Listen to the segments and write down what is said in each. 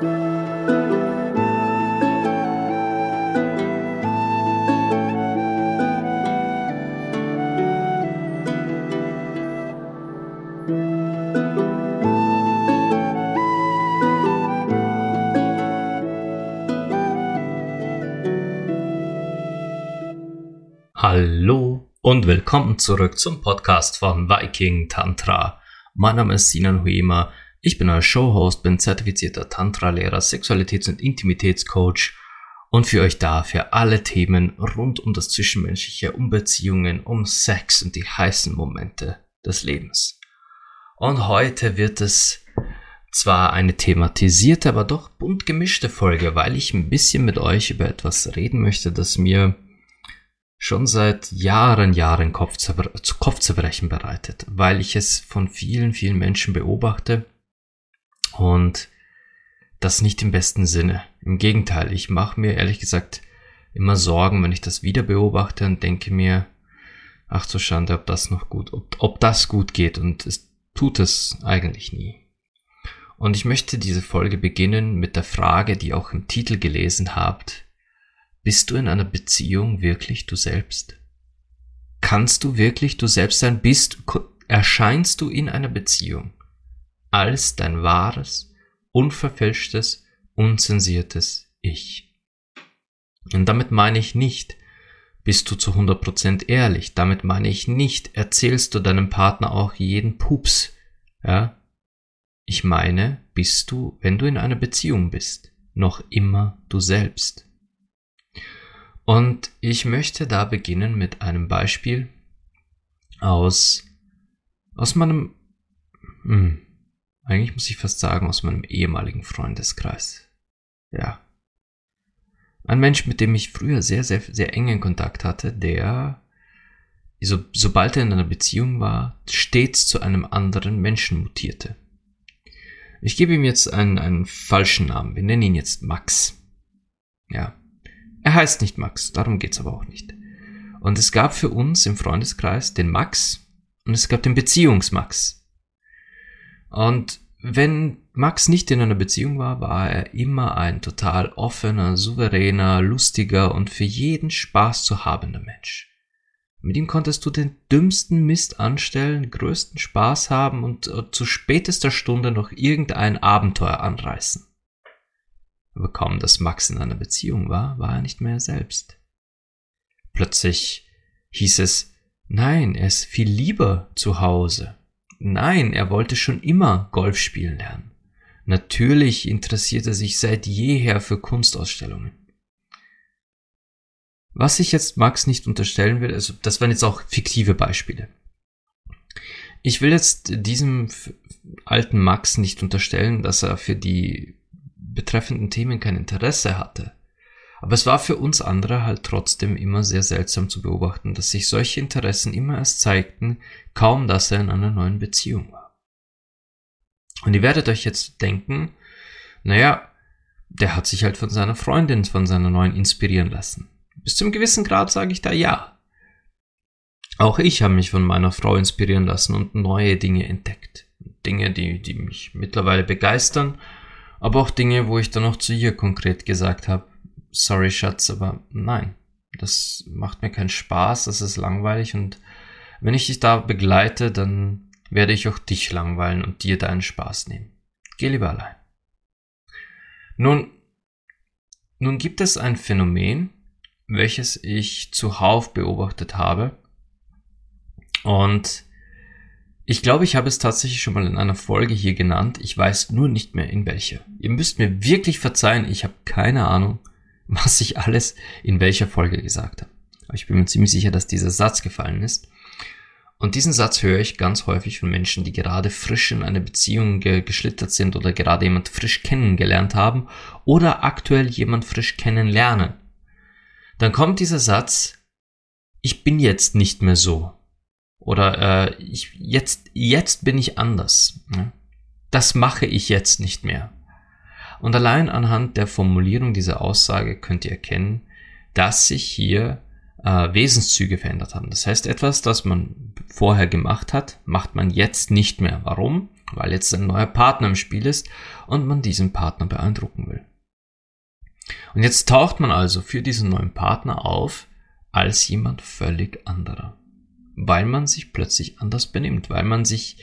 Hallo und willkommen zurück zum Podcast von Viking Tantra. Mein Name ist Sinan Huema, ich bin euer Showhost, bin zertifizierter Tantra-Lehrer, Sexualitäts- und Intimitätscoach und für euch da für alle Themen rund um das Zwischenmenschliche, um Beziehungen, um Sex und die heißen Momente des Lebens. Und heute wird es zwar eine thematisierte, aber doch bunt gemischte Folge, weil ich ein bisschen mit euch über etwas reden möchte, das mir schon seit Jahren, Jahren Kopfzer Kopfzerbrechen bereitet, weil ich es von vielen, vielen Menschen beobachte und das nicht im besten Sinne. Im Gegenteil, ich mache mir ehrlich gesagt immer Sorgen, wenn ich das wieder beobachte und denke mir, ach so Schande, ob das noch gut, ob, ob das gut geht und es tut es eigentlich nie. Und ich möchte diese Folge beginnen mit der Frage, die auch im Titel gelesen habt, bist du in einer Beziehung wirklich du selbst? Kannst du wirklich du selbst sein? Bist, erscheinst du in einer Beziehung als dein wahres, unverfälschtes, unzensiertes Ich? Und damit meine ich nicht, bist du zu 100% ehrlich. Damit meine ich nicht, erzählst du deinem Partner auch jeden Pups. Ja? Ich meine, bist du, wenn du in einer Beziehung bist, noch immer du selbst. Und ich möchte da beginnen mit einem Beispiel aus, aus meinem, hm, eigentlich muss ich fast sagen, aus meinem ehemaligen Freundeskreis. Ja. Ein Mensch, mit dem ich früher sehr, sehr, sehr engen Kontakt hatte, der, so, sobald er in einer Beziehung war, stets zu einem anderen Menschen mutierte. Ich gebe ihm jetzt einen, einen falschen Namen. Wir nennen ihn jetzt Max. Ja. Er heißt nicht Max, darum geht's aber auch nicht. Und es gab für uns im Freundeskreis den Max und es gab den Beziehungsmax. Und wenn Max nicht in einer Beziehung war, war er immer ein total offener, souveräner, lustiger und für jeden Spaß zu habender Mensch. Mit ihm konntest du den dümmsten Mist anstellen, größten Spaß haben und äh, zu spätester Stunde noch irgendein Abenteuer anreißen. Aber kaum dass Max in einer Beziehung war, war er nicht mehr er selbst. Plötzlich hieß es, nein, er ist viel lieber zu Hause. Nein, er wollte schon immer Golf spielen lernen. Natürlich interessiert er sich seit jeher für Kunstausstellungen. Was ich jetzt Max nicht unterstellen will, also das waren jetzt auch fiktive Beispiele. Ich will jetzt diesem alten Max nicht unterstellen, dass er für die betreffenden Themen kein Interesse hatte. Aber es war für uns andere halt trotzdem immer sehr seltsam zu beobachten, dass sich solche Interessen immer erst zeigten, kaum dass er in einer neuen Beziehung war. Und ihr werdet euch jetzt denken, naja, der hat sich halt von seiner Freundin, von seiner neuen inspirieren lassen. Bis zum gewissen Grad sage ich da ja. Auch ich habe mich von meiner Frau inspirieren lassen und neue Dinge entdeckt. Dinge, die, die mich mittlerweile begeistern aber auch Dinge, wo ich dann auch zu ihr konkret gesagt habe, sorry Schatz, aber nein, das macht mir keinen Spaß, das ist langweilig und wenn ich dich da begleite, dann werde ich auch dich langweilen und dir deinen Spaß nehmen. Geh lieber allein. Nun, nun gibt es ein Phänomen, welches ich zuhauf beobachtet habe und ich glaube, ich habe es tatsächlich schon mal in einer Folge hier genannt. Ich weiß nur nicht mehr in welcher. Ihr müsst mir wirklich verzeihen, ich habe keine Ahnung, was ich alles in welcher Folge gesagt habe. Aber ich bin mir ziemlich sicher, dass dieser Satz gefallen ist. Und diesen Satz höre ich ganz häufig von Menschen, die gerade frisch in eine Beziehung ge geschlittert sind oder gerade jemand frisch kennengelernt haben oder aktuell jemand frisch kennenlernen. Dann kommt dieser Satz, ich bin jetzt nicht mehr so. Oder äh, ich, jetzt, jetzt bin ich anders. Das mache ich jetzt nicht mehr. Und allein anhand der Formulierung dieser Aussage könnt ihr erkennen, dass sich hier äh, Wesenszüge verändert haben. Das heißt, etwas, das man vorher gemacht hat, macht man jetzt nicht mehr. Warum? weil jetzt ein neuer Partner im Spiel ist und man diesen Partner beeindrucken will. Und jetzt taucht man also für diesen neuen Partner auf als jemand völlig anderer, weil man sich plötzlich anders benimmt, weil man sich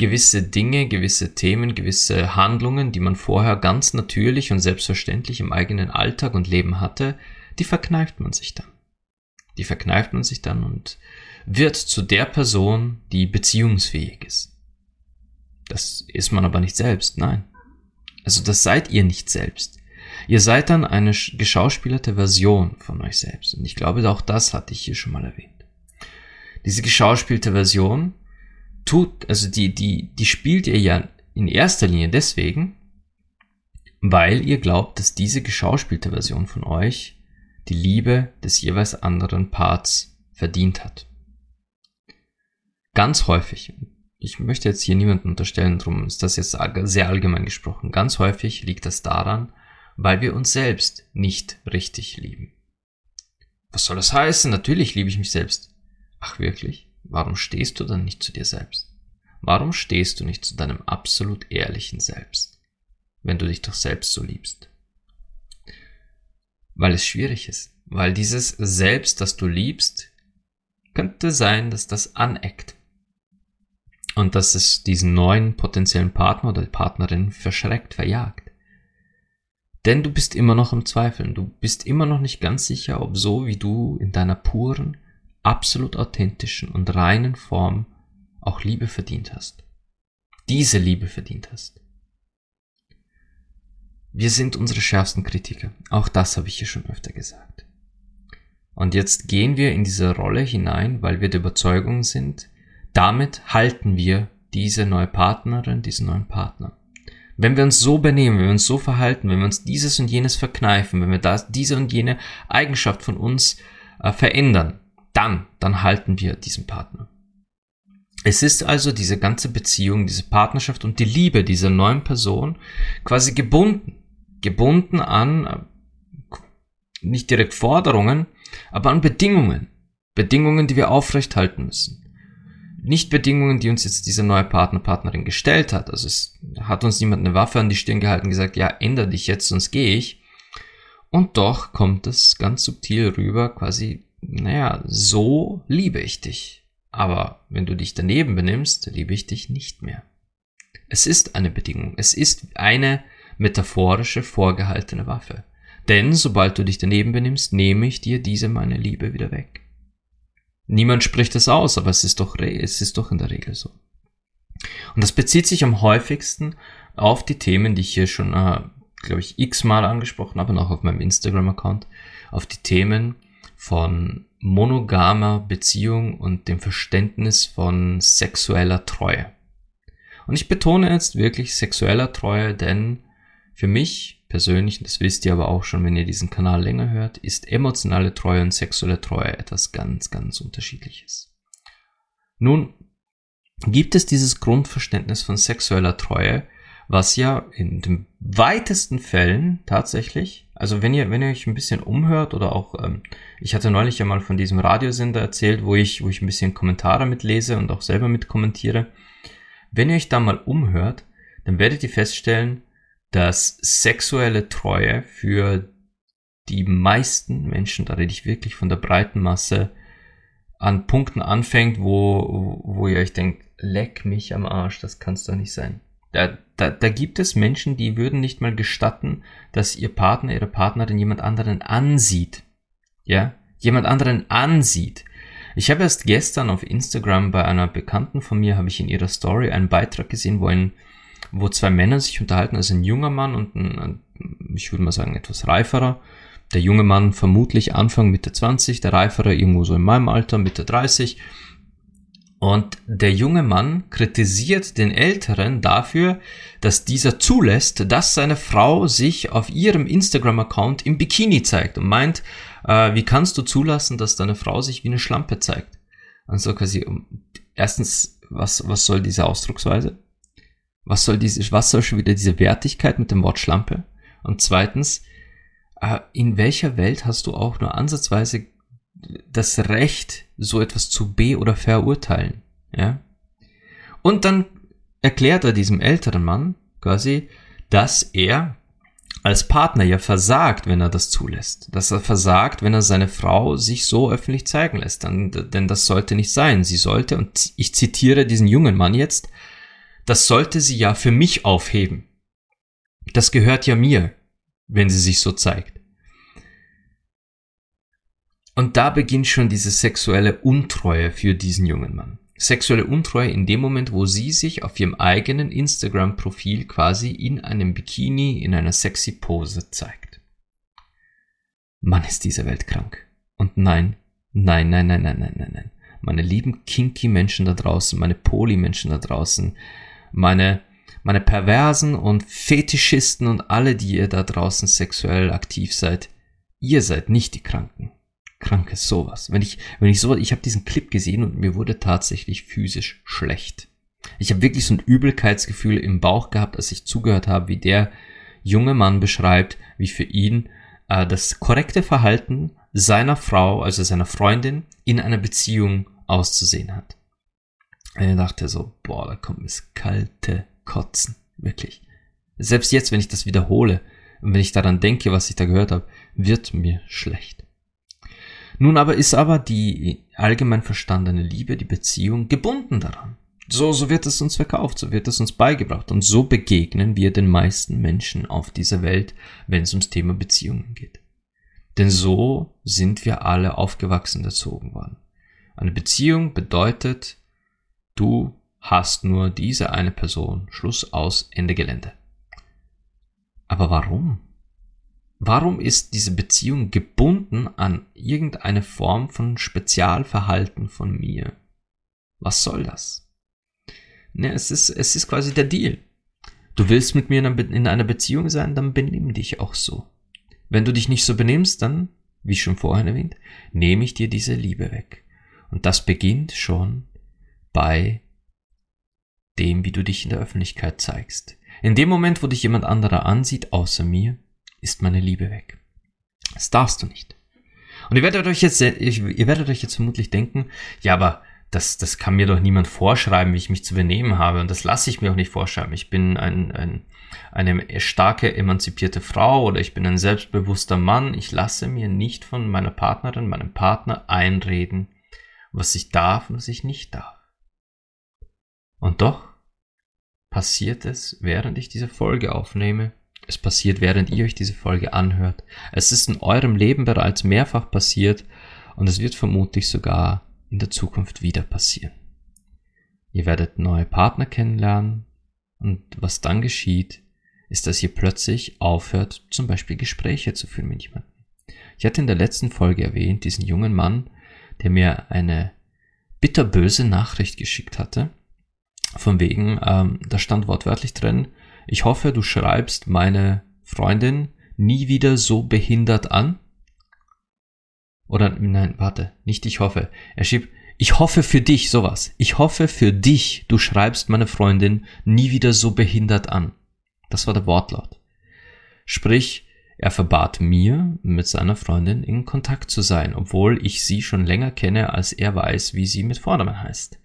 gewisse Dinge, gewisse Themen, gewisse Handlungen, die man vorher ganz natürlich und selbstverständlich im eigenen Alltag und Leben hatte, die verkneift man sich dann. Die verkneift man sich dann und wird zu der Person, die beziehungsfähig ist. Das ist man aber nicht selbst, nein. Also das seid ihr nicht selbst. Ihr seid dann eine geschauspielerte Version von euch selbst. Und ich glaube, auch das hatte ich hier schon mal erwähnt. Diese geschauspielte Version tut, also die, die, die spielt ihr ja in erster Linie deswegen, weil ihr glaubt, dass diese geschauspielte Version von euch die Liebe des jeweils anderen Parts verdient hat. Ganz häufig, ich möchte jetzt hier niemanden unterstellen, darum ist das jetzt sehr allgemein gesprochen, ganz häufig liegt das daran, weil wir uns selbst nicht richtig lieben. Was soll das heißen? Natürlich liebe ich mich selbst. Ach wirklich? Warum stehst du dann nicht zu dir selbst? Warum stehst du nicht zu deinem absolut ehrlichen Selbst, wenn du dich doch selbst so liebst? Weil es schwierig ist, weil dieses Selbst, das du liebst, könnte sein, dass das aneckt und dass es diesen neuen potenziellen Partner oder Partnerin verschreckt, verjagt. Denn du bist immer noch im Zweifeln. Du bist immer noch nicht ganz sicher, ob so wie du in deiner puren, absolut authentischen und reinen Form auch Liebe verdient hast. Diese Liebe verdient hast. Wir sind unsere schärfsten Kritiker. Auch das habe ich hier schon öfter gesagt. Und jetzt gehen wir in diese Rolle hinein, weil wir der Überzeugung sind, damit halten wir diese neue Partnerin, diesen neuen Partner. Wenn wir uns so benehmen, wenn wir uns so verhalten, wenn wir uns dieses und jenes verkneifen, wenn wir das, diese und jene Eigenschaft von uns äh, verändern, dann, dann halten wir diesen Partner. Es ist also diese ganze Beziehung, diese Partnerschaft und die Liebe dieser neuen Person quasi gebunden. Gebunden an, äh, nicht direkt Forderungen, aber an Bedingungen. Bedingungen, die wir aufrechthalten müssen nicht Bedingungen, die uns jetzt dieser neue Partner, Partnerin gestellt hat. Also es hat uns niemand eine Waffe an die Stirn gehalten und gesagt, ja, ändere dich jetzt, sonst gehe ich. Und doch kommt es ganz subtil rüber, quasi, naja, so liebe ich dich. Aber wenn du dich daneben benimmst, liebe ich dich nicht mehr. Es ist eine Bedingung. Es ist eine metaphorische, vorgehaltene Waffe. Denn sobald du dich daneben benimmst, nehme ich dir diese meine Liebe wieder weg. Niemand spricht es aus, aber es ist doch, es ist doch in der Regel so. Und das bezieht sich am häufigsten auf die Themen, die ich hier schon, äh, glaube ich, x-mal angesprochen habe und auch auf meinem Instagram-Account, auf die Themen von monogamer Beziehung und dem Verständnis von sexueller Treue. Und ich betone jetzt wirklich sexueller Treue, denn für mich persönlich, das wisst ihr aber auch schon, wenn ihr diesen Kanal länger hört, ist emotionale Treue und sexuelle Treue etwas ganz, ganz unterschiedliches. Nun gibt es dieses Grundverständnis von sexueller Treue, was ja in den weitesten Fällen tatsächlich, also wenn ihr, wenn ihr euch ein bisschen umhört oder auch, ähm, ich hatte neulich ja mal von diesem Radiosender erzählt, wo ich, wo ich ein bisschen Kommentare mitlese und auch selber mitkommentiere. Wenn ihr euch da mal umhört, dann werdet ihr feststellen, dass sexuelle Treue für die meisten Menschen, da rede ich wirklich von der breiten Masse, an Punkten anfängt, wo, wo ihr euch denkt, leck mich am Arsch, das kann's doch nicht sein. Da, da, da gibt es Menschen, die würden nicht mal gestatten, dass ihr Partner, ihre Partnerin jemand anderen ansieht. Ja? Jemand anderen ansieht. Ich habe erst gestern auf Instagram bei einer Bekannten von mir, habe ich in ihrer Story einen Beitrag gesehen, wo ein wo zwei Männer sich unterhalten, also ein junger Mann und ein, ich würde mal sagen, etwas reiferer. Der junge Mann vermutlich Anfang Mitte 20, der reifere irgendwo so in meinem Alter, Mitte 30. Und der junge Mann kritisiert den Älteren dafür, dass dieser zulässt, dass seine Frau sich auf ihrem Instagram-Account im Bikini zeigt und meint, äh, wie kannst du zulassen, dass deine Frau sich wie eine Schlampe zeigt? Also quasi, erstens, was, was soll diese Ausdrucksweise? Was soll diese, was soll schon wieder diese Wertigkeit mit dem Wort Schlampe? Und zweitens, äh, in welcher Welt hast du auch nur ansatzweise das Recht, so etwas zu be- oder verurteilen? Ja? Und dann erklärt er diesem älteren Mann quasi, dass er als Partner ja versagt, wenn er das zulässt. Dass er versagt, wenn er seine Frau sich so öffentlich zeigen lässt. Dann, denn das sollte nicht sein. Sie sollte, und ich zitiere diesen jungen Mann jetzt, das sollte sie ja für mich aufheben. Das gehört ja mir, wenn sie sich so zeigt. Und da beginnt schon diese sexuelle Untreue für diesen jungen Mann. Sexuelle Untreue in dem Moment, wo sie sich auf ihrem eigenen Instagram-Profil quasi in einem Bikini in einer sexy Pose zeigt. Mann, ist diese Welt krank. Und nein, nein, nein, nein, nein, nein, nein, nein. Meine lieben kinky Menschen da draußen, meine Poly-Menschen da draußen, meine, meine Perversen und Fetischisten und alle, die ihr da draußen sexuell aktiv seid, ihr seid nicht die Kranken krankes sowas. Wenn ich, wenn ich so, ich habe diesen Clip gesehen und mir wurde tatsächlich physisch schlecht. Ich habe wirklich so ein Übelkeitsgefühl im Bauch gehabt, als ich zugehört habe, wie der junge Mann beschreibt, wie für ihn äh, das korrekte Verhalten seiner Frau, also seiner Freundin, in einer Beziehung auszusehen hat. Und ich dachte so, boah, da kommt das kalte Kotzen, wirklich. Selbst jetzt, wenn ich das wiederhole und wenn ich daran denke, was ich da gehört habe, wird mir schlecht. Nun aber ist aber die allgemein verstandene Liebe, die Beziehung gebunden daran. So, so wird es uns verkauft, so wird es uns beigebracht und so begegnen wir den meisten Menschen auf dieser Welt, wenn es ums Thema Beziehungen geht. Denn so sind wir alle aufgewachsen erzogen worden. Eine Beziehung bedeutet, du hast nur diese eine Person, Schluss aus, Ende Gelände. Aber warum? Warum ist diese Beziehung gebunden an irgendeine Form von Spezialverhalten von mir? Was soll das? Ne, es ist, es ist quasi der Deal. Du willst mit mir in einer Beziehung sein, dann benimm dich auch so. Wenn du dich nicht so benimmst, dann, wie schon vorhin erwähnt, nehme ich dir diese Liebe weg. Und das beginnt schon bei dem, wie du dich in der Öffentlichkeit zeigst. In dem Moment, wo dich jemand anderer ansieht, außer mir, ist meine Liebe weg. Das darfst du nicht. Und ihr werdet euch jetzt, ihr werdet euch jetzt vermutlich denken, ja, aber das, das kann mir doch niemand vorschreiben, wie ich mich zu benehmen habe. Und das lasse ich mir auch nicht vorschreiben. Ich bin ein, ein, eine starke, emanzipierte Frau oder ich bin ein selbstbewusster Mann. Ich lasse mir nicht von meiner Partnerin, meinem Partner einreden, was ich darf und was ich nicht darf. Und doch passiert es, während ich diese Folge aufnehme, es passiert, während ihr euch diese Folge anhört. Es ist in eurem Leben bereits mehrfach passiert und es wird vermutlich sogar in der Zukunft wieder passieren. Ihr werdet neue Partner kennenlernen und was dann geschieht, ist, dass ihr plötzlich aufhört, zum Beispiel Gespräche zu führen mit jemandem. Ich hatte in der letzten Folge erwähnt, diesen jungen Mann, der mir eine bitterböse Nachricht geschickt hatte. Von wegen, ähm, da stand wortwörtlich drin, ich hoffe, du schreibst meine Freundin nie wieder so behindert an. Oder nein, warte, nicht ich hoffe. Er schrieb, ich hoffe für dich sowas. Ich hoffe für dich, du schreibst meine Freundin nie wieder so behindert an. Das war der Wortlaut. Sprich, er verbat mir, mit seiner Freundin in Kontakt zu sein, obwohl ich sie schon länger kenne, als er weiß, wie sie mit Vornamen heißt.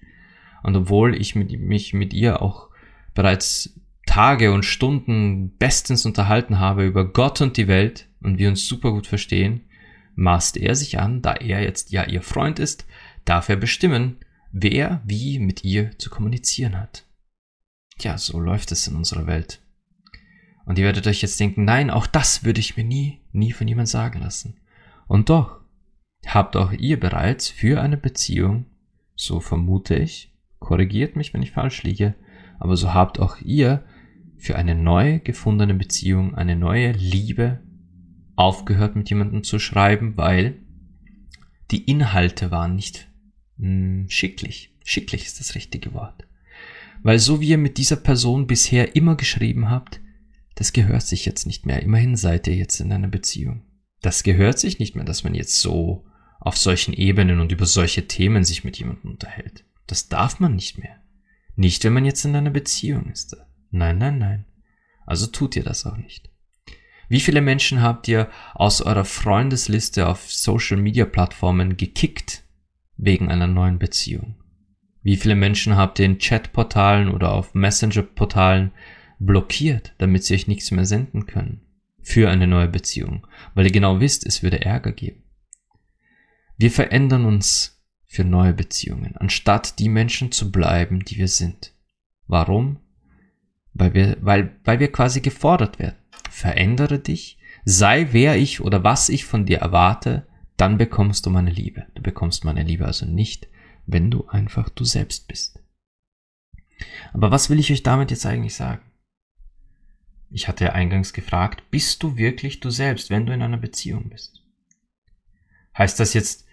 Und obwohl ich mich mit ihr auch bereits Tage und Stunden bestens unterhalten habe über Gott und die Welt und wir uns super gut verstehen, maßt er sich an, da er jetzt ja ihr Freund ist, darf er bestimmen, wer wie mit ihr zu kommunizieren hat. Tja, so läuft es in unserer Welt. Und ihr werdet euch jetzt denken, nein, auch das würde ich mir nie, nie von jemand sagen lassen. Und doch, habt auch ihr bereits für eine Beziehung, so vermute ich, korrigiert mich, wenn ich falsch liege, aber so habt auch ihr für eine neu gefundene Beziehung, eine neue Liebe aufgehört mit jemandem zu schreiben, weil die Inhalte waren nicht mh, hm, schicklich. Schicklich ist das richtige Wort. Weil so wie ihr mit dieser Person bisher immer geschrieben habt, das gehört sich jetzt nicht mehr. Immerhin seid ihr jetzt in einer Beziehung. Das gehört sich nicht mehr, dass man jetzt so auf solchen Ebenen und über solche Themen sich mit jemandem unterhält. Das darf man nicht mehr. Nicht, wenn man jetzt in einer Beziehung ist. Nein, nein, nein. Also tut ihr das auch nicht. Wie viele Menschen habt ihr aus eurer Freundesliste auf Social Media Plattformen gekickt wegen einer neuen Beziehung? Wie viele Menschen habt ihr in Chatportalen oder auf Messenger-Portalen blockiert, damit sie euch nichts mehr senden können für eine neue Beziehung, weil ihr genau wisst, es würde Ärger geben. Wir verändern uns für neue Beziehungen, anstatt die Menschen zu bleiben, die wir sind. Warum? Weil wir, weil, weil wir quasi gefordert werden. Verändere dich, sei wer ich oder was ich von dir erwarte, dann bekommst du meine Liebe. Du bekommst meine Liebe also nicht, wenn du einfach du selbst bist. Aber was will ich euch damit jetzt eigentlich sagen? Ich hatte ja eingangs gefragt, bist du wirklich du selbst, wenn du in einer Beziehung bist? Heißt das jetzt,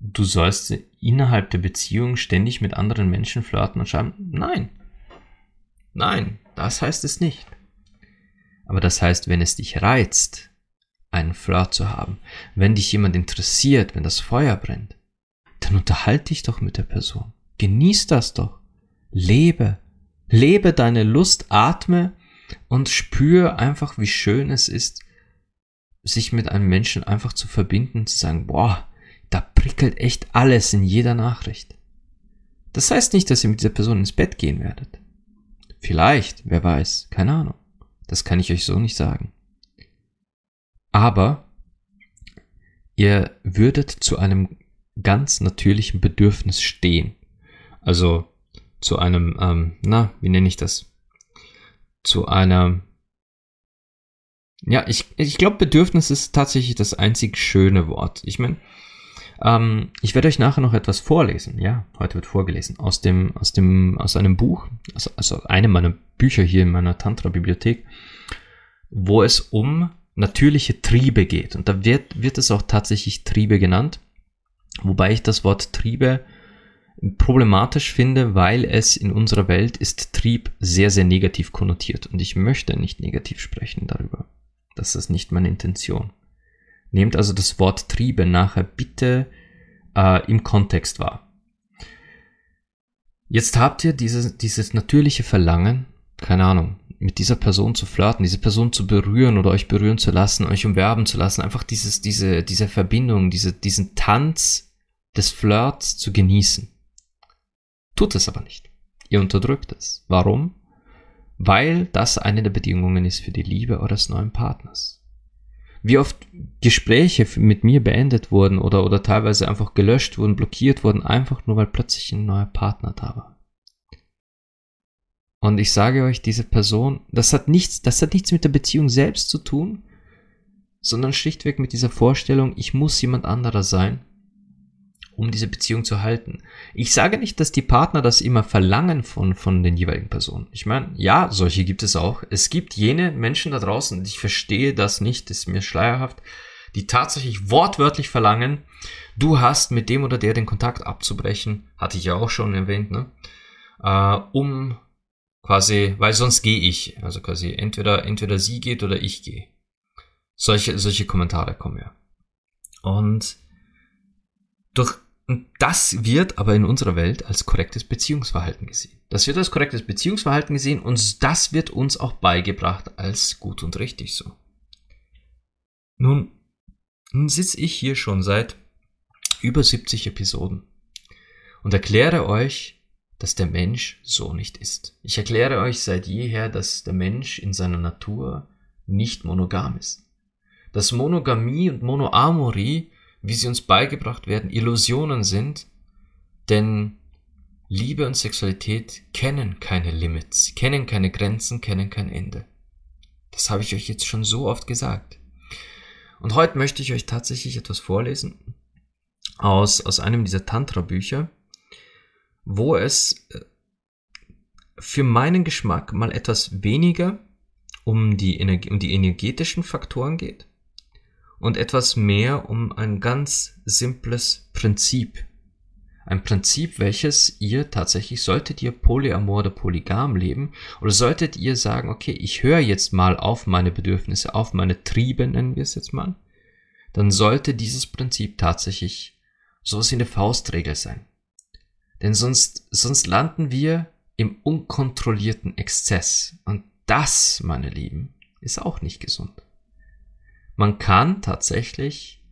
du sollst innerhalb der Beziehung ständig mit anderen Menschen flirten und schreiben? Nein. Nein, das heißt es nicht. Aber das heißt, wenn es dich reizt, einen Flirt zu haben, wenn dich jemand interessiert, wenn das Feuer brennt, dann unterhalte dich doch mit der Person. Genieß das doch. Lebe. Lebe deine Lust, atme und spür einfach, wie schön es ist, sich mit einem Menschen einfach zu verbinden, zu sagen, boah, da prickelt echt alles in jeder Nachricht. Das heißt nicht, dass ihr mit dieser Person ins Bett gehen werdet. Vielleicht, wer weiß, keine Ahnung. Das kann ich euch so nicht sagen. Aber ihr würdet zu einem ganz natürlichen Bedürfnis stehen. Also zu einem, ähm, na, wie nenne ich das? Zu einer, ja, ich, ich glaube, Bedürfnis ist tatsächlich das einzig schöne Wort. Ich meine, ähm, ich werde euch nachher noch etwas vorlesen. Ja, heute wird vorgelesen aus dem, aus dem, aus einem Buch, also, also einem meiner Bücher hier in meiner Tantra-Bibliothek, wo es um natürliche Triebe geht. Und da wird, wird es auch tatsächlich Triebe genannt. Wobei ich das Wort Triebe problematisch finde, weil es in unserer Welt ist Trieb sehr, sehr negativ konnotiert. Und ich möchte nicht negativ sprechen darüber. Das ist nicht meine Intention. Nehmt also das Wort Triebe nachher bitte äh, im Kontext wahr. Jetzt habt ihr dieses, dieses natürliche Verlangen, keine Ahnung, mit dieser Person zu flirten, diese Person zu berühren oder euch berühren zu lassen, euch umwerben zu lassen, einfach dieses, diese, diese Verbindung, diese, diesen Tanz des Flirts zu genießen. Tut es aber nicht. Ihr unterdrückt es. Warum? Weil das eine der Bedingungen ist für die Liebe eures neuen Partners. Wie oft Gespräche mit mir beendet wurden oder, oder teilweise einfach gelöscht wurden, blockiert wurden, einfach nur weil plötzlich ein neuer Partner da war. Und ich sage euch, diese Person, das hat nichts, das hat nichts mit der Beziehung selbst zu tun, sondern schlichtweg mit dieser Vorstellung, ich muss jemand anderer sein, um diese Beziehung zu halten. Ich sage nicht, dass die Partner das immer verlangen von, von den jeweiligen Personen. Ich meine, ja, solche gibt es auch. Es gibt jene Menschen da draußen, ich verstehe das nicht, ist mir schleierhaft, die tatsächlich wortwörtlich verlangen, du hast mit dem oder der den Kontakt abzubrechen, hatte ich ja auch schon erwähnt, ne? Äh, um quasi, weil sonst gehe ich. Also quasi entweder, entweder sie geht oder ich gehe. Solche, solche Kommentare kommen ja. Und durch das wird aber in unserer Welt als korrektes Beziehungsverhalten gesehen. Das wird als korrektes Beziehungsverhalten gesehen und das wird uns auch beigebracht als gut und richtig so. Nun, nun sitze ich hier schon seit über 70 Episoden und erkläre euch, dass der Mensch so nicht ist. Ich erkläre euch seit jeher, dass der Mensch in seiner Natur nicht monogam ist. Dass Monogamie und Monoamorie, wie sie uns beigebracht werden, Illusionen sind, denn Liebe und Sexualität kennen keine Limits, kennen keine Grenzen, kennen kein Ende. Das habe ich euch jetzt schon so oft gesagt. Und heute möchte ich euch tatsächlich etwas vorlesen aus, aus einem dieser Tantra-Bücher, wo es äh, für meinen Geschmack mal etwas weniger um die, um die energetischen Faktoren geht und etwas mehr um ein ganz simples Prinzip. Ein Prinzip, welches ihr tatsächlich, solltet ihr polyamor oder polygam leben, oder solltet ihr sagen, okay, ich höre jetzt mal auf meine Bedürfnisse, auf meine Triebe, nennen wir es jetzt mal, dann sollte dieses Prinzip tatsächlich sowas wie eine Faustregel sein. Denn sonst, sonst landen wir im unkontrollierten Exzess. Und das, meine Lieben, ist auch nicht gesund. Man kann tatsächlich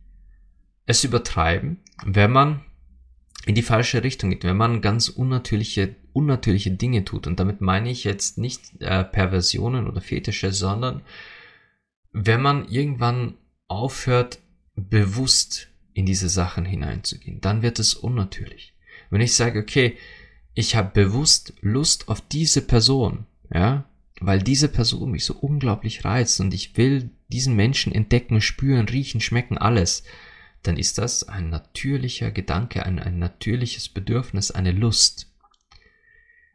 es übertreiben, wenn man in die falsche Richtung geht, wenn man ganz unnatürliche, unnatürliche Dinge tut. Und damit meine ich jetzt nicht äh, Perversionen oder Fetische, sondern wenn man irgendwann aufhört, bewusst in diese Sachen hineinzugehen, dann wird es unnatürlich. Wenn ich sage, okay, ich habe bewusst Lust auf diese Person, ja, weil diese Person mich so unglaublich reizt und ich will diesen Menschen entdecken, spüren, riechen, schmecken, alles, dann ist das ein natürlicher Gedanke, ein, ein natürliches Bedürfnis, eine Lust.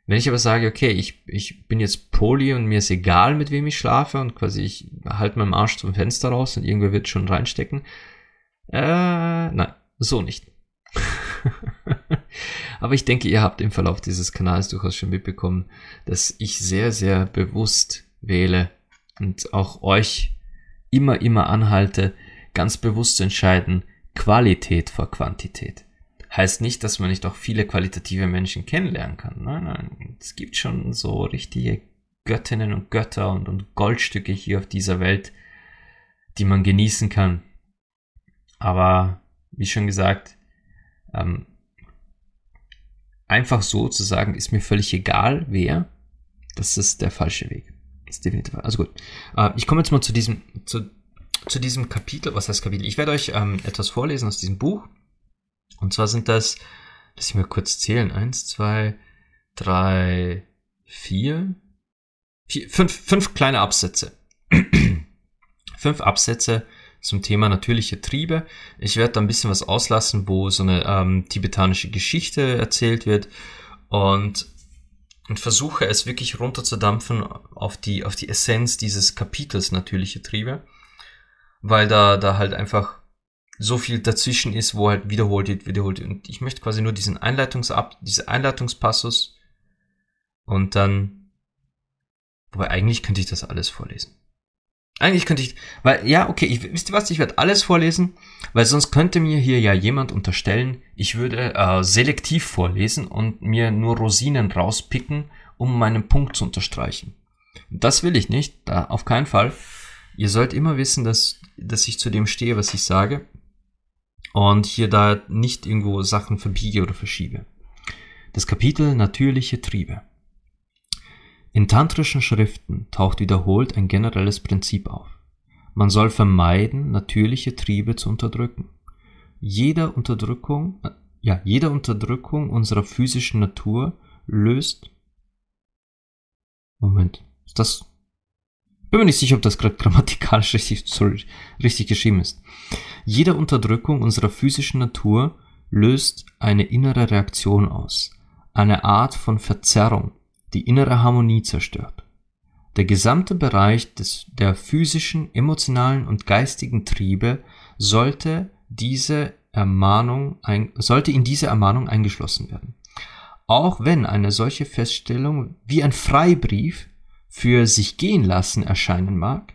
Wenn ich aber sage, okay, ich, ich bin jetzt Poli und mir ist egal, mit wem ich schlafe und quasi ich halte meinen Arsch zum Fenster raus und irgendwer wird schon reinstecken, äh, nein, so nicht. Aber ich denke, ihr habt im Verlauf dieses Kanals durchaus schon mitbekommen, dass ich sehr, sehr bewusst wähle und auch euch immer, immer anhalte, ganz bewusst zu entscheiden, Qualität vor Quantität. Heißt nicht, dass man nicht auch viele qualitative Menschen kennenlernen kann. Nein, nein. Es gibt schon so richtige Göttinnen und Götter und, und Goldstücke hier auf dieser Welt, die man genießen kann. Aber wie schon gesagt, ähm, einfach so zu sagen, ist mir völlig egal, wer, das ist der falsche Weg. Ist definitiv. Also gut. Äh, ich komme jetzt mal zu diesem, zu, zu diesem Kapitel. Was heißt Kapitel? Ich werde euch ähm, etwas vorlesen aus diesem Buch. Und zwar sind das, lass ich mal kurz zählen. Eins, zwei, drei, vier, vier fünf, fünf kleine Absätze. fünf Absätze zum Thema natürliche Triebe. Ich werde da ein bisschen was auslassen, wo so eine ähm, tibetanische Geschichte erzählt wird und, und versuche es wirklich runterzudampfen auf die, auf die Essenz dieses Kapitels natürliche Triebe, weil da, da halt einfach so viel dazwischen ist, wo halt wiederholt wird, wiederholt wird. Und ich möchte quasi nur diesen Einleitungsab, diese Einleitungspassus und dann, wobei eigentlich könnte ich das alles vorlesen. Eigentlich könnte ich, weil, ja, okay, ich, wisst ihr was, ich werde alles vorlesen, weil sonst könnte mir hier ja jemand unterstellen, ich würde äh, selektiv vorlesen und mir nur Rosinen rauspicken, um meinen Punkt zu unterstreichen. Das will ich nicht, da auf keinen Fall. Ihr sollt immer wissen, dass, dass ich zu dem stehe, was ich sage und hier da nicht irgendwo Sachen verbiege oder verschiebe. Das Kapitel Natürliche Triebe. In tantrischen Schriften taucht wiederholt ein generelles Prinzip auf. Man soll vermeiden, natürliche Triebe zu unterdrücken. Jede Unterdrückung, äh, ja, jede Unterdrückung unserer physischen Natur löst. Moment, ist das? Bin mir nicht sicher, ob das gerade grammatikalisch richtig, sorry, richtig geschrieben ist. Jede Unterdrückung unserer physischen Natur löst eine innere Reaktion aus, eine Art von Verzerrung, die innere Harmonie zerstört. Der gesamte Bereich des, der physischen, emotionalen und geistigen Triebe sollte diese Ermahnung ein, sollte in diese Ermahnung eingeschlossen werden. Auch wenn eine solche Feststellung wie ein Freibrief für sich gehen lassen erscheinen mag,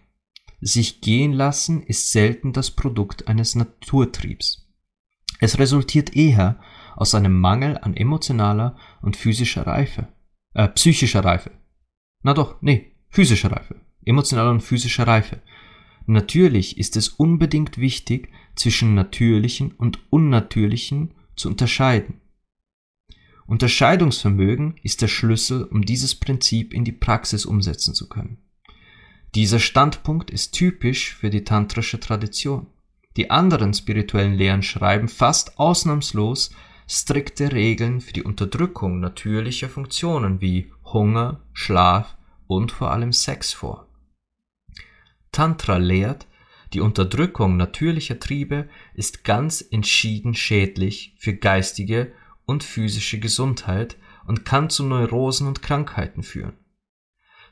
sich gehen lassen ist selten das Produkt eines Naturtriebs. Es resultiert eher aus einem Mangel an emotionaler und physischer Reife äh, psychischer Reife. Na doch, nee, physischer Reife. Emotionaler und physischer Reife. Natürlich ist es unbedingt wichtig, zwischen natürlichen und unnatürlichen zu unterscheiden. Unterscheidungsvermögen ist der Schlüssel, um dieses Prinzip in die Praxis umsetzen zu können. Dieser Standpunkt ist typisch für die tantrische Tradition. Die anderen spirituellen Lehren schreiben fast ausnahmslos strikte Regeln für die Unterdrückung natürlicher Funktionen wie Hunger, Schlaf und vor allem Sex vor. Tantra lehrt, die Unterdrückung natürlicher Triebe ist ganz entschieden schädlich für geistige und physische Gesundheit und kann zu Neurosen und Krankheiten führen.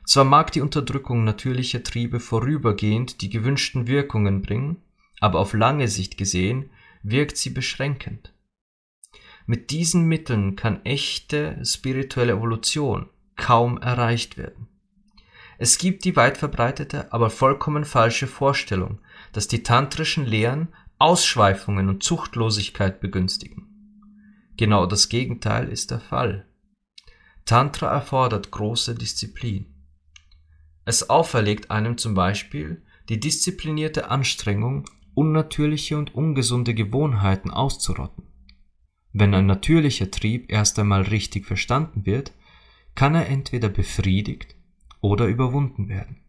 Zwar mag die Unterdrückung natürlicher Triebe vorübergehend die gewünschten Wirkungen bringen, aber auf lange Sicht gesehen wirkt sie beschränkend. Mit diesen Mitteln kann echte spirituelle Evolution kaum erreicht werden. Es gibt die weit verbreitete, aber vollkommen falsche Vorstellung, dass die tantrischen Lehren Ausschweifungen und Zuchtlosigkeit begünstigen. Genau das Gegenteil ist der Fall. Tantra erfordert große Disziplin. Es auferlegt einem zum Beispiel die disziplinierte Anstrengung, unnatürliche und ungesunde Gewohnheiten auszurotten. Wenn ein natürlicher Trieb erst einmal richtig verstanden wird, kann er entweder befriedigt oder überwunden werden.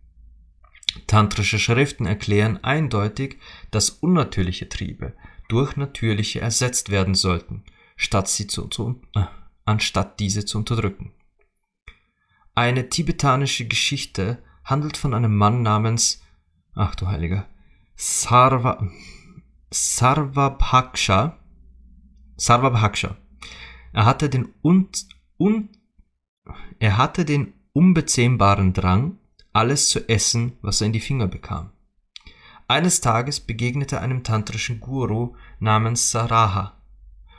Tantrische Schriften erklären eindeutig, dass unnatürliche Triebe durch natürliche ersetzt werden sollten, statt sie zu, zu, äh, anstatt diese zu unterdrücken. Eine tibetanische Geschichte handelt von einem Mann namens, ach du Heiliger, Sarva, Sarvabhaksha. Sarvabhaksha. Er hatte den un, un, er hatte den unbezähmbaren Drang, alles zu essen, was er in die Finger bekam. Eines Tages begegnete er einem tantrischen Guru namens Saraha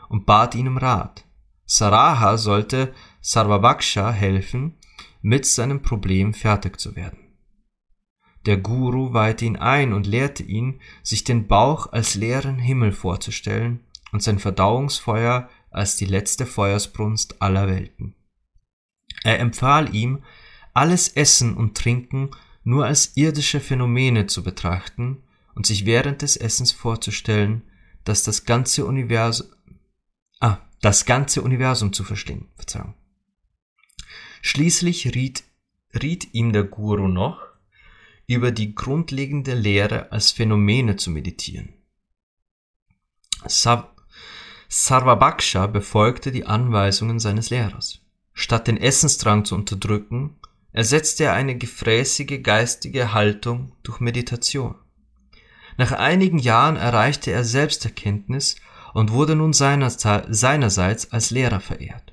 und bat ihn um Rat. Saraha sollte Sarvabhaksha helfen, mit seinem Problem fertig zu werden. Der Guru weihte ihn ein und lehrte ihn, sich den Bauch als leeren Himmel vorzustellen und sein Verdauungsfeuer als die letzte Feuersbrunst aller Welten. Er empfahl ihm, alles Essen und Trinken nur als irdische Phänomene zu betrachten und sich während des Essens vorzustellen, dass das ganze Universum, ah, das ganze Universum zu verschlingen. Verzeihung. Schließlich riet, riet ihm der Guru noch, über die grundlegende Lehre als Phänomene zu meditieren. Sarvabhaksha befolgte die Anweisungen seines Lehrers. Statt den Essensdrang zu unterdrücken, ersetzte er eine gefräßige geistige Haltung durch Meditation. Nach einigen Jahren erreichte er Selbsterkenntnis und wurde nun seinerseits als Lehrer verehrt.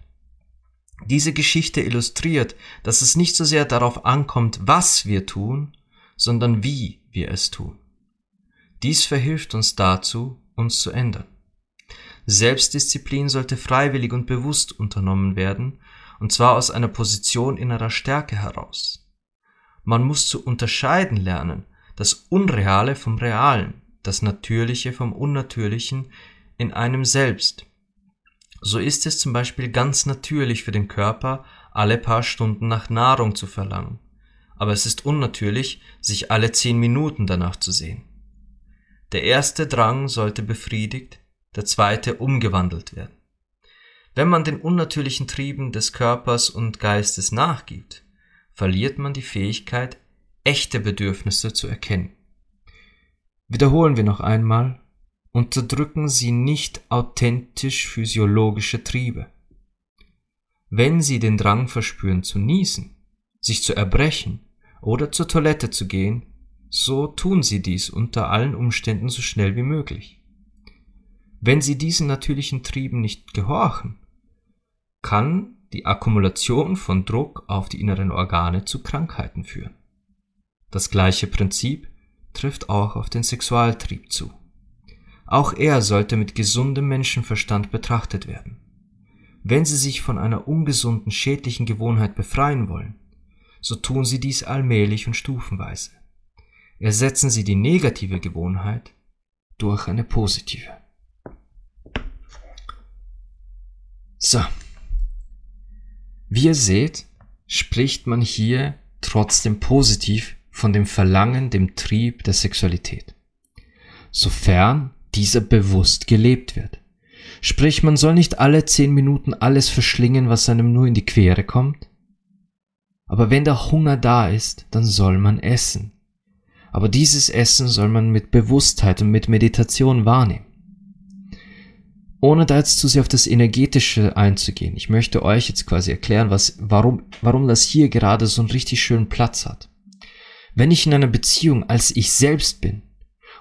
Diese Geschichte illustriert, dass es nicht so sehr darauf ankommt, was wir tun, sondern wie wir es tun. Dies verhilft uns dazu, uns zu ändern. Selbstdisziplin sollte freiwillig und bewusst unternommen werden, und zwar aus einer Position innerer Stärke heraus. Man muss zu unterscheiden lernen, das Unreale vom Realen, das Natürliche vom Unnatürlichen in einem selbst. So ist es zum Beispiel ganz natürlich für den Körper, alle paar Stunden nach Nahrung zu verlangen, aber es ist unnatürlich, sich alle zehn Minuten danach zu sehen. Der erste Drang sollte befriedigt, der zweite umgewandelt werden. Wenn man den unnatürlichen Trieben des Körpers und Geistes nachgibt, verliert man die Fähigkeit, echte Bedürfnisse zu erkennen. Wiederholen wir noch einmal, unterdrücken Sie nicht authentisch physiologische Triebe. Wenn Sie den Drang verspüren zu niesen, sich zu erbrechen oder zur Toilette zu gehen, so tun Sie dies unter allen Umständen so schnell wie möglich. Wenn Sie diesen natürlichen Trieben nicht gehorchen, kann die Akkumulation von Druck auf die inneren Organe zu Krankheiten führen. Das gleiche Prinzip trifft auch auf den Sexualtrieb zu. Auch er sollte mit gesundem Menschenverstand betrachtet werden. Wenn Sie sich von einer ungesunden, schädlichen Gewohnheit befreien wollen, so tun Sie dies allmählich und stufenweise. Ersetzen Sie die negative Gewohnheit durch eine positive. So, wie ihr seht, spricht man hier trotzdem positiv von dem Verlangen, dem Trieb der Sexualität. Sofern dieser bewusst gelebt wird. Sprich, man soll nicht alle zehn Minuten alles verschlingen, was einem nur in die Quere kommt. Aber wenn der Hunger da ist, dann soll man essen. Aber dieses Essen soll man mit Bewusstheit und mit Meditation wahrnehmen ohne da jetzt zu sehr auf das Energetische einzugehen, ich möchte euch jetzt quasi erklären, was, warum, warum das hier gerade so einen richtig schönen Platz hat. Wenn ich in einer Beziehung als ich selbst bin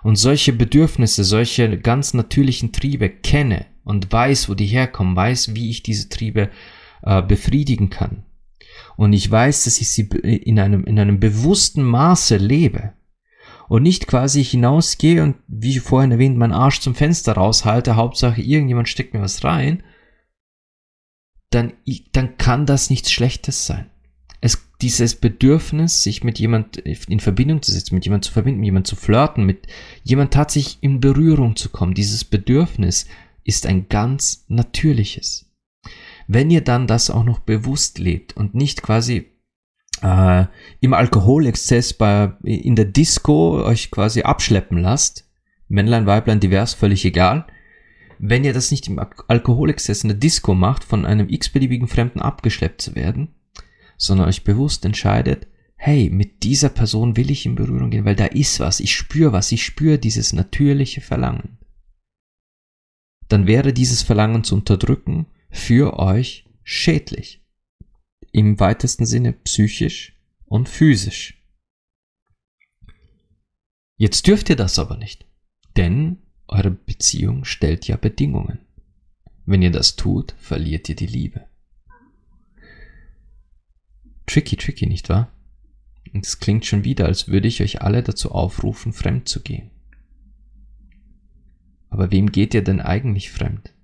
und solche Bedürfnisse, solche ganz natürlichen Triebe kenne und weiß, wo die herkommen, weiß, wie ich diese Triebe äh, befriedigen kann und ich weiß, dass ich sie in einem, in einem bewussten Maße lebe, und nicht quasi hinausgehe und wie vorhin erwähnt, meinen Arsch zum Fenster raushalte, Hauptsache irgendjemand steckt mir was rein, dann, dann kann das nichts Schlechtes sein. Es, dieses Bedürfnis, sich mit jemand in Verbindung zu setzen, mit jemand zu verbinden, mit jemand zu flirten, mit jemand tatsächlich in Berührung zu kommen, dieses Bedürfnis ist ein ganz natürliches. Wenn ihr dann das auch noch bewusst lebt und nicht quasi äh, im Alkoholexzess bei, in der Disco euch quasi abschleppen lasst, Männlein, Weiblein, divers, völlig egal, wenn ihr das nicht im Alkoholexzess in der Disco macht, von einem x-beliebigen Fremden abgeschleppt zu werden, sondern euch bewusst entscheidet, hey, mit dieser Person will ich in Berührung gehen, weil da ist was, ich spüre was, ich spüre dieses natürliche Verlangen. Dann wäre dieses Verlangen zu unterdrücken für euch schädlich. Im weitesten Sinne psychisch und physisch. Jetzt dürft ihr das aber nicht, denn eure Beziehung stellt ja Bedingungen. Wenn ihr das tut, verliert ihr die Liebe. Tricky, tricky, nicht wahr? Und es klingt schon wieder, als würde ich euch alle dazu aufrufen, fremd zu gehen. Aber wem geht ihr denn eigentlich fremd?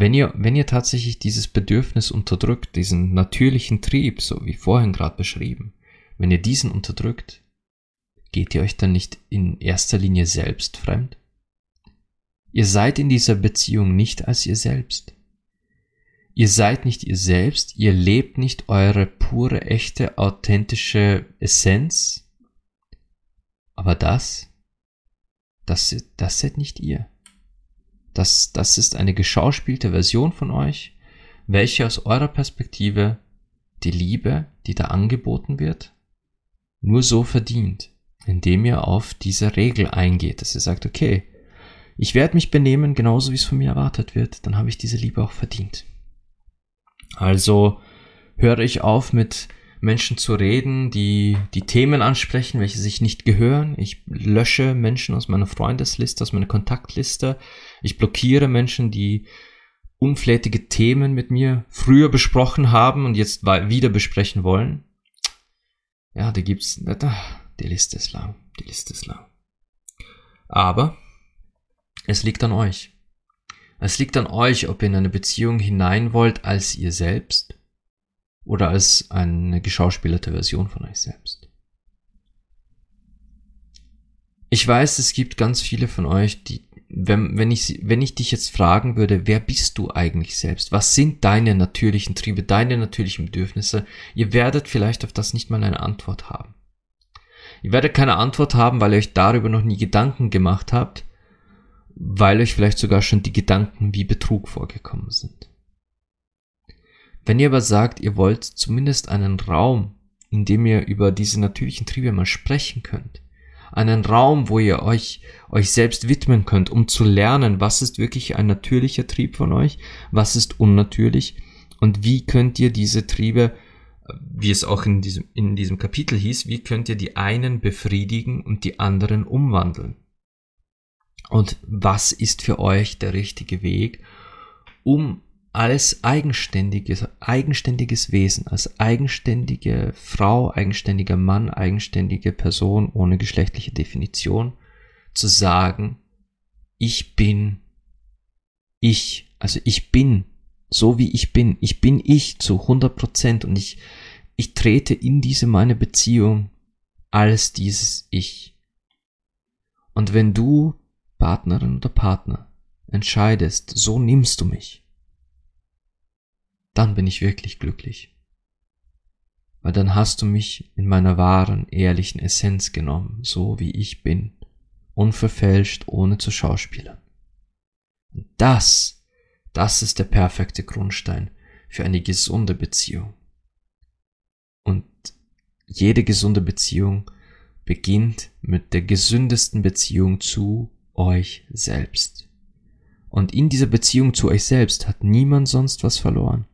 Wenn ihr, wenn ihr tatsächlich dieses Bedürfnis unterdrückt, diesen natürlichen Trieb, so wie vorhin gerade beschrieben, wenn ihr diesen unterdrückt, geht ihr euch dann nicht in erster Linie selbst fremd? Ihr seid in dieser Beziehung nicht als ihr selbst. Ihr seid nicht ihr selbst, ihr lebt nicht eure pure, echte, authentische Essenz. Aber das, das, das seid nicht ihr. Das, das ist eine geschauspielte Version von euch, welche aus eurer Perspektive die Liebe, die da angeboten wird, nur so verdient indem ihr auf diese Regel eingeht, dass ihr sagt, okay, ich werde mich benehmen, genauso wie es von mir erwartet wird, dann habe ich diese Liebe auch verdient. Also höre ich auf mit Menschen zu reden, die die Themen ansprechen, welche sich nicht gehören. Ich lösche Menschen aus meiner Freundesliste, aus meiner Kontaktliste. Ich blockiere Menschen, die unflätige Themen mit mir früher besprochen haben und jetzt wieder besprechen wollen. Ja, da gibt's, da, die Liste ist lang, die Liste ist lang. Aber es liegt an euch. Es liegt an euch, ob ihr in eine Beziehung hinein wollt als ihr selbst oder als eine geschauspielerte Version von euch selbst. Ich weiß, es gibt ganz viele von euch, die, wenn, wenn, ich, wenn ich dich jetzt fragen würde, wer bist du eigentlich selbst? Was sind deine natürlichen Triebe, deine natürlichen Bedürfnisse? Ihr werdet vielleicht auf das nicht mal eine Antwort haben. Ihr werdet keine Antwort haben, weil ihr euch darüber noch nie Gedanken gemacht habt, weil euch vielleicht sogar schon die Gedanken wie Betrug vorgekommen sind. Wenn ihr aber sagt, ihr wollt zumindest einen Raum, in dem ihr über diese natürlichen Triebe mal sprechen könnt, einen Raum, wo ihr euch euch selbst widmen könnt, um zu lernen, was ist wirklich ein natürlicher Trieb von euch, was ist unnatürlich und wie könnt ihr diese Triebe wie es auch in diesem, in diesem Kapitel hieß, wie könnt ihr die einen befriedigen und die anderen umwandeln? Und was ist für euch der richtige Weg, um als eigenständiges, eigenständiges Wesen, als eigenständige Frau, eigenständiger Mann, eigenständige Person ohne geschlechtliche Definition zu sagen, ich bin ich, also ich bin so wie ich bin. Ich bin ich zu 100 Prozent und ich, ich trete in diese meine Beziehung als dieses Ich. Und wenn du, Partnerin oder Partner, entscheidest, so nimmst du mich, dann bin ich wirklich glücklich. Weil dann hast du mich in meiner wahren, ehrlichen Essenz genommen, so wie ich bin, unverfälscht, ohne zu schauspielern. Und das das ist der perfekte Grundstein für eine gesunde Beziehung. Und jede gesunde Beziehung beginnt mit der gesündesten Beziehung zu euch selbst. Und in dieser Beziehung zu euch selbst hat niemand sonst was verloren.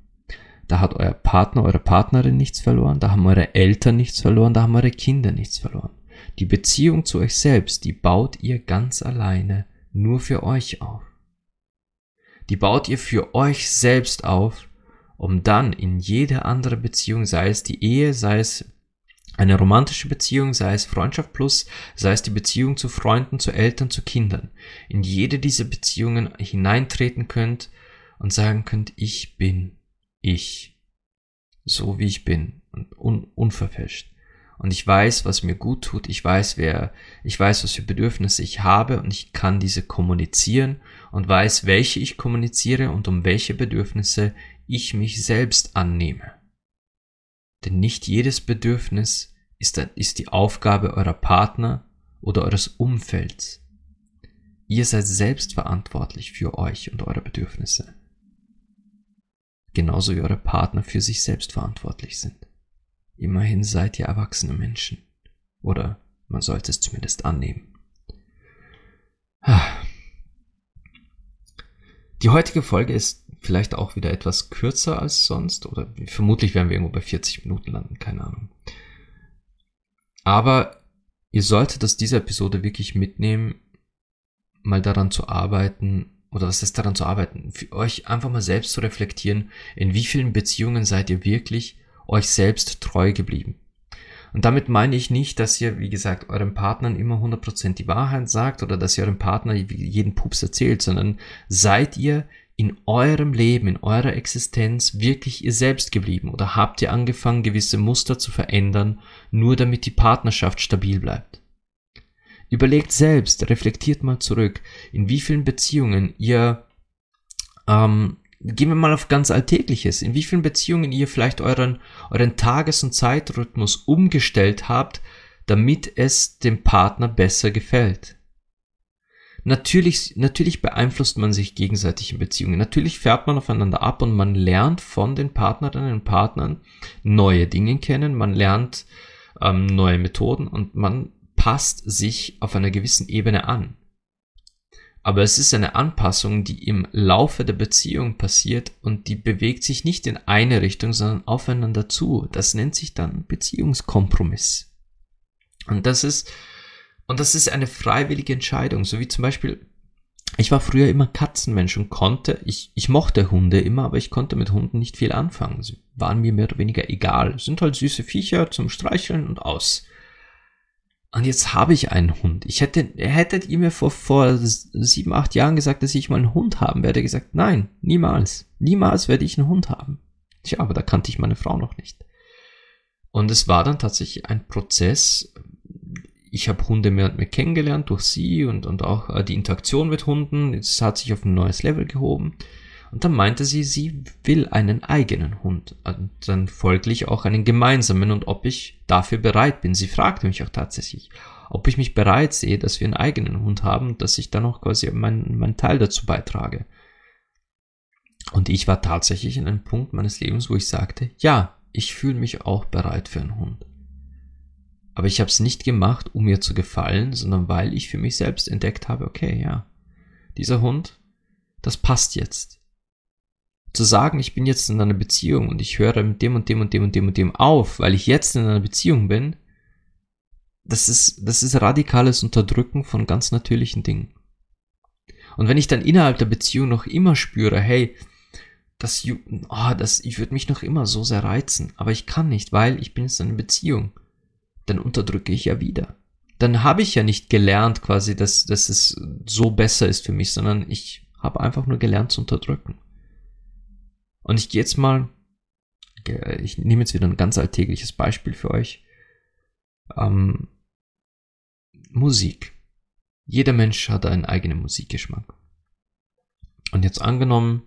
Da hat euer Partner, eure Partnerin nichts verloren, da haben eure Eltern nichts verloren, da haben eure Kinder nichts verloren. Die Beziehung zu euch selbst, die baut ihr ganz alleine nur für euch auf die baut ihr für euch selbst auf, um dann in jede andere Beziehung, sei es die Ehe, sei es eine romantische Beziehung, sei es Freundschaft plus, sei es die Beziehung zu Freunden, zu Eltern, zu Kindern, in jede dieser Beziehungen hineintreten könnt und sagen könnt, ich bin ich, so wie ich bin un unverfälscht. Und ich weiß, was mir gut tut, ich weiß, wer, ich weiß, was für Bedürfnisse ich habe und ich kann diese kommunizieren und weiß, welche ich kommuniziere und um welche Bedürfnisse ich mich selbst annehme. Denn nicht jedes Bedürfnis ist, ist die Aufgabe eurer Partner oder eures Umfelds. Ihr seid selbst verantwortlich für euch und eure Bedürfnisse. Genauso wie eure Partner für sich selbst verantwortlich sind. Immerhin seid ihr erwachsene Menschen. Oder man sollte es zumindest annehmen. Die heutige Folge ist vielleicht auch wieder etwas kürzer als sonst. Oder vermutlich werden wir irgendwo bei 40 Minuten landen, keine Ahnung. Aber ihr solltet aus dieser Episode wirklich mitnehmen, mal daran zu arbeiten, oder was ist daran zu arbeiten, für euch einfach mal selbst zu reflektieren, in wie vielen Beziehungen seid ihr wirklich euch selbst treu geblieben. Und damit meine ich nicht, dass ihr, wie gesagt, euren Partnern immer 100% die Wahrheit sagt oder dass ihr eurem Partner jeden Pups erzählt, sondern seid ihr in eurem Leben, in eurer Existenz wirklich ihr selbst geblieben oder habt ihr angefangen, gewisse Muster zu verändern, nur damit die Partnerschaft stabil bleibt? Überlegt selbst, reflektiert mal zurück, in wie vielen Beziehungen ihr, ähm, gehen wir mal auf ganz Alltägliches, in wie vielen Beziehungen ihr vielleicht euren, euren Tages- und Zeitrhythmus umgestellt habt, damit es dem Partner besser gefällt. Natürlich, natürlich beeinflusst man sich gegenseitig in Beziehungen. Natürlich fährt man aufeinander ab und man lernt von den Partnerinnen und Partnern neue Dinge kennen, man lernt ähm, neue Methoden und man passt sich auf einer gewissen Ebene an. Aber es ist eine Anpassung, die im Laufe der Beziehung passiert und die bewegt sich nicht in eine Richtung, sondern aufeinander zu. Das nennt sich dann Beziehungskompromiss. Und das ist, und das ist eine freiwillige Entscheidung, so wie zum Beispiel, ich war früher immer Katzenmensch und konnte, ich, ich mochte Hunde immer, aber ich konnte mit Hunden nicht viel anfangen. Sie waren mir mehr oder weniger egal. Sind halt süße Viecher zum Streicheln und aus. Und jetzt habe ich einen Hund. Ich hätte, hättet ihr mir vor, vor sieben, acht Jahren gesagt, dass ich mal einen Hund haben werde, gesagt, nein, niemals. Niemals werde ich einen Hund haben. Tja, aber da kannte ich meine Frau noch nicht. Und es war dann tatsächlich ein Prozess. Ich habe Hunde mehr und mehr kennengelernt durch sie und, und auch äh, die Interaktion mit Hunden. Es hat sich auf ein neues Level gehoben. Und dann meinte sie, sie will einen eigenen Hund und dann folglich auch einen gemeinsamen und ob ich dafür bereit bin. Sie fragte mich auch tatsächlich, ob ich mich bereit sehe, dass wir einen eigenen Hund haben, dass ich dann auch quasi meinen mein Teil dazu beitrage. Und ich war tatsächlich in einem Punkt meines Lebens, wo ich sagte, ja, ich fühle mich auch bereit für einen Hund. Aber ich habe es nicht gemacht, um mir zu gefallen, sondern weil ich für mich selbst entdeckt habe, okay, ja, dieser Hund, das passt jetzt zu sagen, ich bin jetzt in einer Beziehung und ich höre mit dem und dem und dem und dem und dem auf, weil ich jetzt in einer Beziehung bin, das ist, das ist radikales Unterdrücken von ganz natürlichen Dingen. Und wenn ich dann innerhalb der Beziehung noch immer spüre, hey, das, oh, das, ich würde mich noch immer so sehr reizen, aber ich kann nicht, weil ich bin jetzt in einer Beziehung, dann unterdrücke ich ja wieder. Dann habe ich ja nicht gelernt quasi, dass, dass es so besser ist für mich, sondern ich habe einfach nur gelernt zu unterdrücken. Und ich gehe jetzt mal, ich nehme jetzt wieder ein ganz alltägliches Beispiel für euch. Ähm, Musik. Jeder Mensch hat einen eigenen Musikgeschmack. Und jetzt angenommen,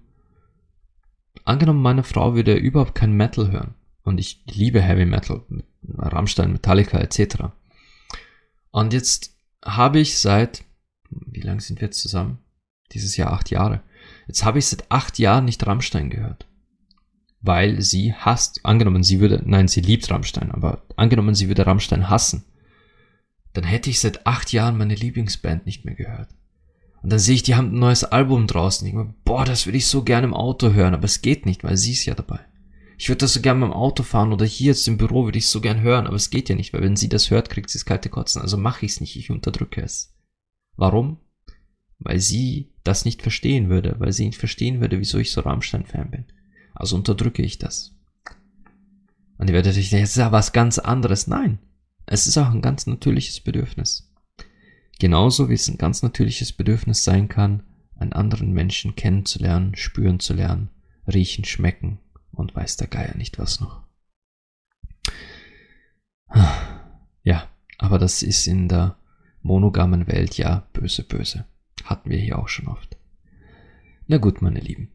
angenommen, meine Frau würde überhaupt kein Metal hören. Und ich liebe Heavy Metal, Rammstein, Metallica etc. Und jetzt habe ich seit, wie lange sind wir jetzt zusammen? Dieses Jahr acht Jahre. Jetzt habe ich seit acht Jahren nicht Rammstein gehört. Weil sie hasst, angenommen sie würde, nein, sie liebt Rammstein, aber angenommen sie würde Rammstein hassen, dann hätte ich seit acht Jahren meine Lieblingsband nicht mehr gehört. Und dann sehe ich, die haben ein neues Album draußen. Ich denke boah, das würde ich so gerne im Auto hören, aber es geht nicht, weil sie ist ja dabei. Ich würde das so gerne beim Auto fahren oder hier jetzt im Büro würde ich es so gern hören, aber es geht ja nicht, weil wenn sie das hört, kriegt sie das kalte Kotzen. Also mache ich es nicht, ich unterdrücke es. Warum? Weil sie das nicht verstehen würde, weil sie nicht verstehen würde, wieso ich so Rammstein-Fan bin. Also unterdrücke ich das. Und ihr werdet euch denken, das ist ja was ganz anderes. Nein, es ist auch ein ganz natürliches Bedürfnis. Genauso wie es ein ganz natürliches Bedürfnis sein kann, einen anderen Menschen kennenzulernen, spüren zu lernen, riechen, schmecken und weiß der Geier nicht was noch. Ja, aber das ist in der monogamen Welt ja böse, böse. Hatten wir hier auch schon oft. Na gut, meine Lieben.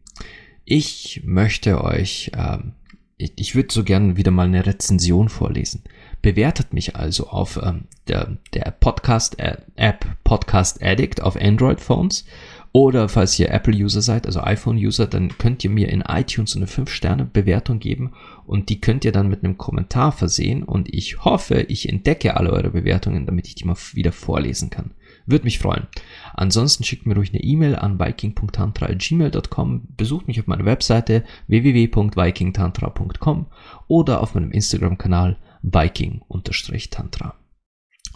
Ich möchte euch, ähm, ich, ich würde so gern wieder mal eine Rezension vorlesen. Bewertet mich also auf ähm, der, der Podcast-App Podcast Addict auf Android-Phones oder falls ihr Apple-User seid, also iPhone-User, dann könnt ihr mir in iTunes eine 5-Sterne-Bewertung geben und die könnt ihr dann mit einem Kommentar versehen und ich hoffe, ich entdecke alle eure Bewertungen, damit ich die mal wieder vorlesen kann. Würde mich freuen. Ansonsten schickt mir ruhig eine E-Mail an viking.tantra.gmail.com, besucht mich auf meiner Webseite www.vikingtantra.com oder auf meinem Instagram-Kanal viking-tantra.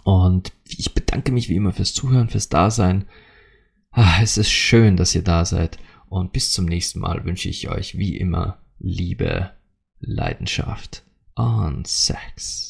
Und ich bedanke mich wie immer fürs Zuhören, fürs Dasein. Ah, es ist schön, dass ihr da seid. Und bis zum nächsten Mal wünsche ich euch wie immer Liebe, Leidenschaft und Sex.